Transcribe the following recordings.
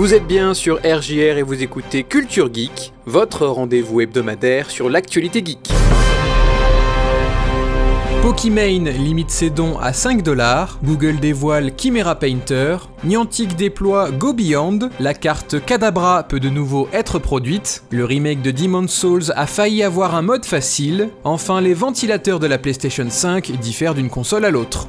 Vous êtes bien sur RJR et vous écoutez Culture Geek, votre rendez-vous hebdomadaire sur l'actualité geek. Pokimane limite ses dons à 5 dollars, Google dévoile Chimera Painter, Niantic déploie Go Beyond, la carte Kadabra peut de nouveau être produite, le remake de Demon's Souls a failli avoir un mode facile, enfin les ventilateurs de la PlayStation 5 diffèrent d'une console à l'autre.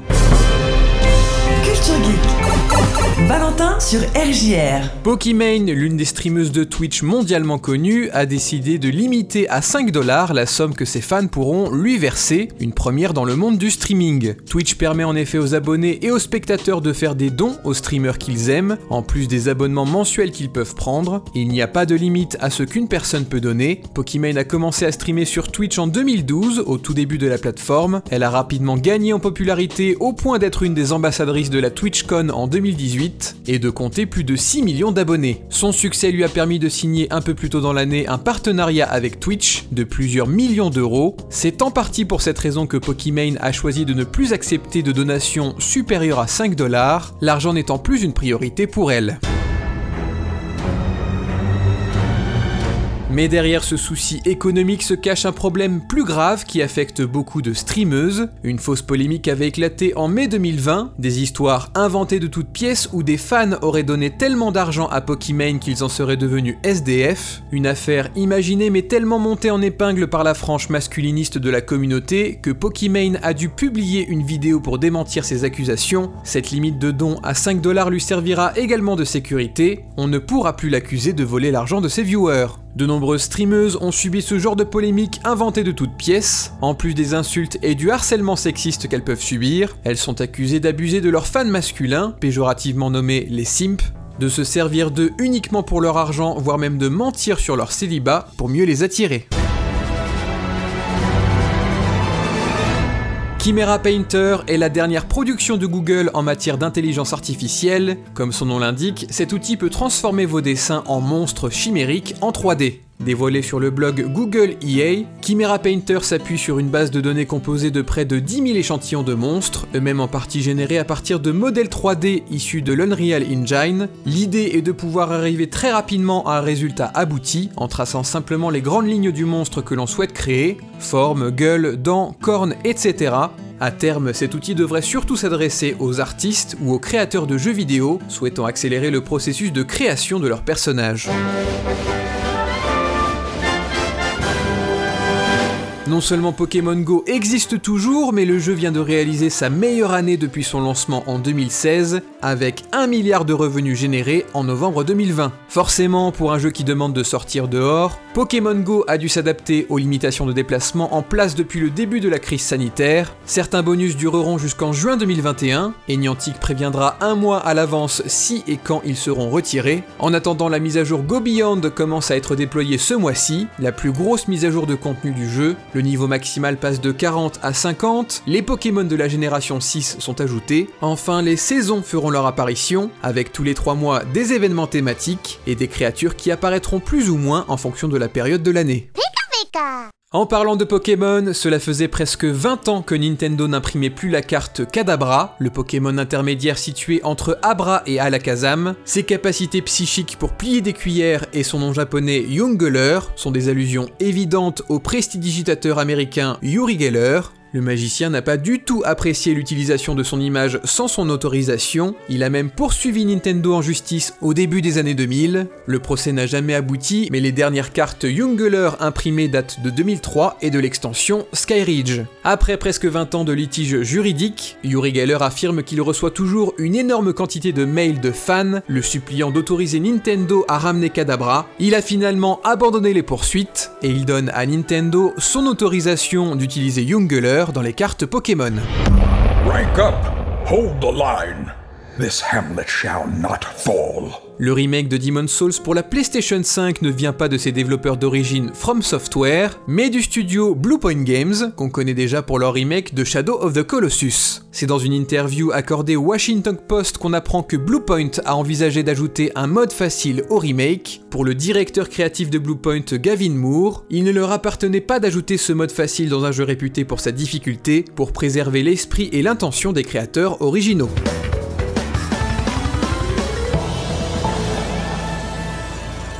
Valentin sur RJR. Pokimane, l'une des streameuses de Twitch mondialement connues, a décidé de limiter à 5 dollars la somme que ses fans pourront lui verser, une première dans le monde du streaming. Twitch permet en effet aux abonnés et aux spectateurs de faire des dons aux streamers qu'ils aiment, en plus des abonnements mensuels qu'ils peuvent prendre. Il n'y a pas de limite à ce qu'une personne peut donner. Pokimane a commencé à streamer sur Twitch en 2012, au tout début de la plateforme. Elle a rapidement gagné en popularité au point d'être une des ambassadrices de la TwitchCon en 2018 et de compter plus de 6 millions d'abonnés. Son succès lui a permis de signer un peu plus tôt dans l'année un partenariat avec Twitch de plusieurs millions d'euros. C'est en partie pour cette raison que Pokimane a choisi de ne plus accepter de donations supérieures à 5 dollars, l'argent n'étant plus une priorité pour elle. Mais derrière ce souci économique se cache un problème plus grave qui affecte beaucoup de streameuses. Une fausse polémique avait éclaté en mai 2020, des histoires inventées de toutes pièces où des fans auraient donné tellement d'argent à Pokimane qu'ils en seraient devenus SDF. Une affaire imaginée mais tellement montée en épingle par la frange masculiniste de la communauté que Pokimane a dû publier une vidéo pour démentir ces accusations. Cette limite de don à 5 dollars lui servira également de sécurité. On ne pourra plus l'accuser de voler l'argent de ses viewers. De nombreuses streameuses ont subi ce genre de polémiques inventées de toutes pièces. En plus des insultes et du harcèlement sexiste qu'elles peuvent subir, elles sont accusées d'abuser de leurs fans masculins, péjorativement nommés les simps, de se servir d'eux uniquement pour leur argent, voire même de mentir sur leur célibat pour mieux les attirer. Chimera Painter est la dernière production de Google en matière d'intelligence artificielle. Comme son nom l'indique, cet outil peut transformer vos dessins en monstres chimériques en 3D. Dévoilé sur le blog Google EA, Chimera Painter s'appuie sur une base de données composée de près de 10 000 échantillons de monstres, eux-mêmes en partie générés à partir de modèles 3D issus de l'Unreal Engine. L'idée est de pouvoir arriver très rapidement à un résultat abouti en traçant simplement les grandes lignes du monstre que l'on souhaite créer, forme, gueule, dents, cornes, etc. À terme, cet outil devrait surtout s'adresser aux artistes ou aux créateurs de jeux vidéo souhaitant accélérer le processus de création de leurs personnages. Non seulement Pokémon Go existe toujours, mais le jeu vient de réaliser sa meilleure année depuis son lancement en 2016, avec 1 milliard de revenus générés en novembre 2020. Forcément, pour un jeu qui demande de sortir dehors, Pokémon Go a dû s'adapter aux limitations de déplacement en place depuis le début de la crise sanitaire. Certains bonus dureront jusqu'en juin 2021, et Niantic préviendra un mois à l'avance si et quand ils seront retirés. En attendant, la mise à jour Go Beyond commence à être déployée ce mois-ci, la plus grosse mise à jour de contenu du jeu. Le niveau maximal passe de 40 à 50, les Pokémon de la génération 6 sont ajoutés, enfin les saisons feront leur apparition, avec tous les 3 mois des événements thématiques et des créatures qui apparaîtront plus ou moins en fonction de la période de l'année. En parlant de Pokémon, cela faisait presque 20 ans que Nintendo n'imprimait plus la carte Kadabra, le Pokémon intermédiaire situé entre Abra et Alakazam. Ses capacités psychiques pour plier des cuillères et son nom japonais Jungeler sont des allusions évidentes au prestidigitateur américain Yuri Geller. Le magicien n'a pas du tout apprécié l'utilisation de son image sans son autorisation, il a même poursuivi Nintendo en justice au début des années 2000. Le procès n'a jamais abouti, mais les dernières cartes Jungeler imprimées datent de 2003 et de l'extension Skyridge. Après presque 20 ans de litige juridique, Yuri Geller affirme qu'il reçoit toujours une énorme quantité de mails de fans le suppliant d'autoriser Nintendo à ramener Kadabra. Il a finalement abandonné les poursuites et il donne à Nintendo son autorisation d'utiliser Dans les cartes Pokémon. This hamlet shall not fall. Le remake de Demon's Souls pour la PlayStation 5 ne vient pas de ses développeurs d'origine From Software, mais du studio Bluepoint Games, qu'on connaît déjà pour leur remake de Shadow of the Colossus. C'est dans une interview accordée au Washington Post qu'on apprend que Bluepoint a envisagé d'ajouter un mode facile au remake. Pour le directeur créatif de Bluepoint, Gavin Moore, il ne leur appartenait pas d'ajouter ce mode facile dans un jeu réputé pour sa difficulté, pour préserver l'esprit et l'intention des créateurs originaux.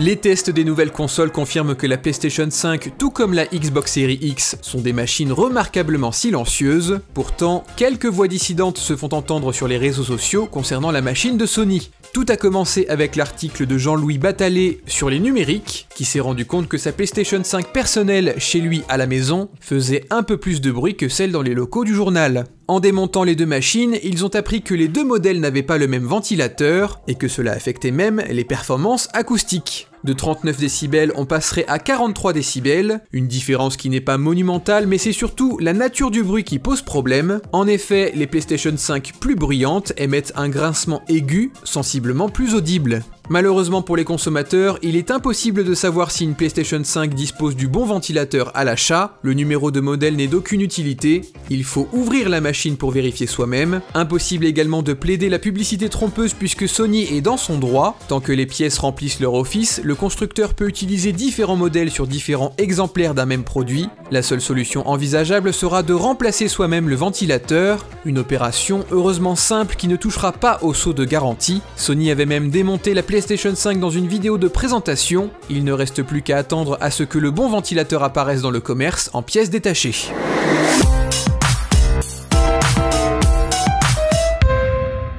Les tests des nouvelles consoles confirment que la PlayStation 5, tout comme la Xbox Series X, sont des machines remarquablement silencieuses. Pourtant, quelques voix dissidentes se font entendre sur les réseaux sociaux concernant la machine de Sony. Tout a commencé avec l'article de Jean-Louis Batalet sur les numériques, qui s'est rendu compte que sa PlayStation 5 personnelle chez lui à la maison faisait un peu plus de bruit que celle dans les locaux du journal. En démontant les deux machines, ils ont appris que les deux modèles n'avaient pas le même ventilateur et que cela affectait même les performances acoustiques. De 39 décibels, on passerait à 43 décibels, une différence qui n'est pas monumentale, mais c'est surtout la nature du bruit qui pose problème. En effet, les PlayStation 5 plus bruyantes émettent un grincement aigu, sensiblement plus audible. Malheureusement pour les consommateurs, il est impossible de savoir si une PlayStation 5 dispose du bon ventilateur à l'achat, le numéro de modèle n'est d'aucune utilité, il faut ouvrir la machine pour vérifier soi-même, impossible également de plaider la publicité trompeuse puisque Sony est dans son droit, tant que les pièces remplissent leur office, le constructeur peut utiliser différents modèles sur différents exemplaires d'un même produit, la seule solution envisageable sera de remplacer soi-même le ventilateur, une opération heureusement simple qui ne touchera pas au saut de garantie, Sony avait même démonté la PlayStation 5 dans une vidéo de présentation, il ne reste plus qu'à attendre à ce que le bon ventilateur apparaisse dans le commerce en pièces détachées.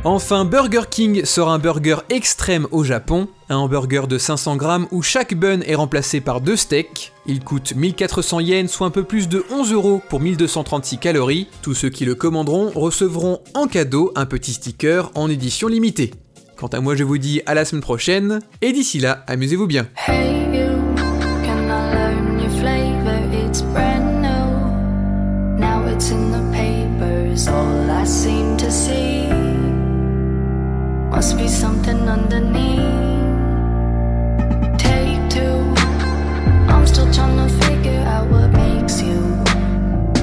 Enfin, Burger King sort un burger extrême au Japon, un hamburger de 500 grammes où chaque bun est remplacé par deux steaks. Il coûte 1400 yens, soit un peu plus de 11 euros pour 1236 calories. Tous ceux qui le commanderont recevront en cadeau un petit sticker en édition limitée. Quant à moi, je vous dis à la semaine prochaine, et d'ici là, amusez-vous bien. Hey you, can I learn your flavor? It's brand new. Now it's in the papers, all I seem to see. Must be something underneath. Take two. I'm still trying to figure out what makes you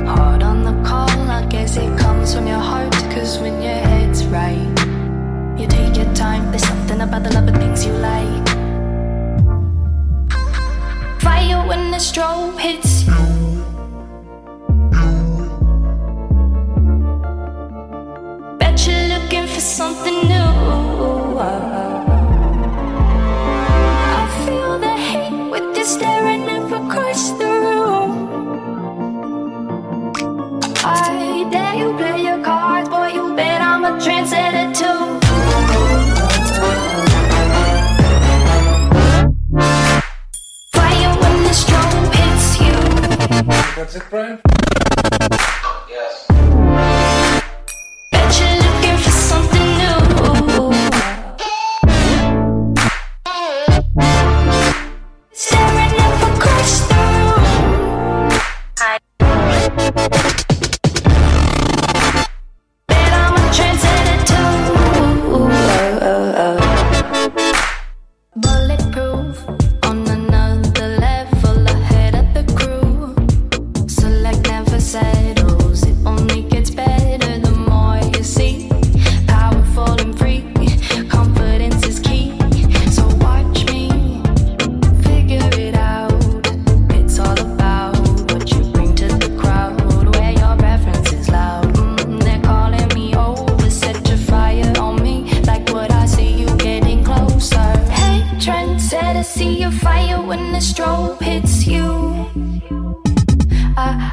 hard on the call. I guess it comes from your heart, cause when your head's right. Something about the love of things you like. Fire when the strobe hits you. Bet you're looking for something new. I feel the hate with you staring across the room. I dare you play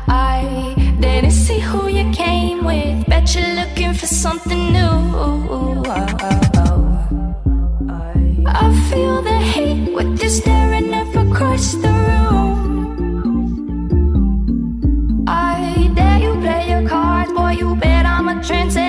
I didn't see who you came with. Bet you're looking for something new. I feel the heat with you staring up across the room. I dare you play your boy. You bet I'm a.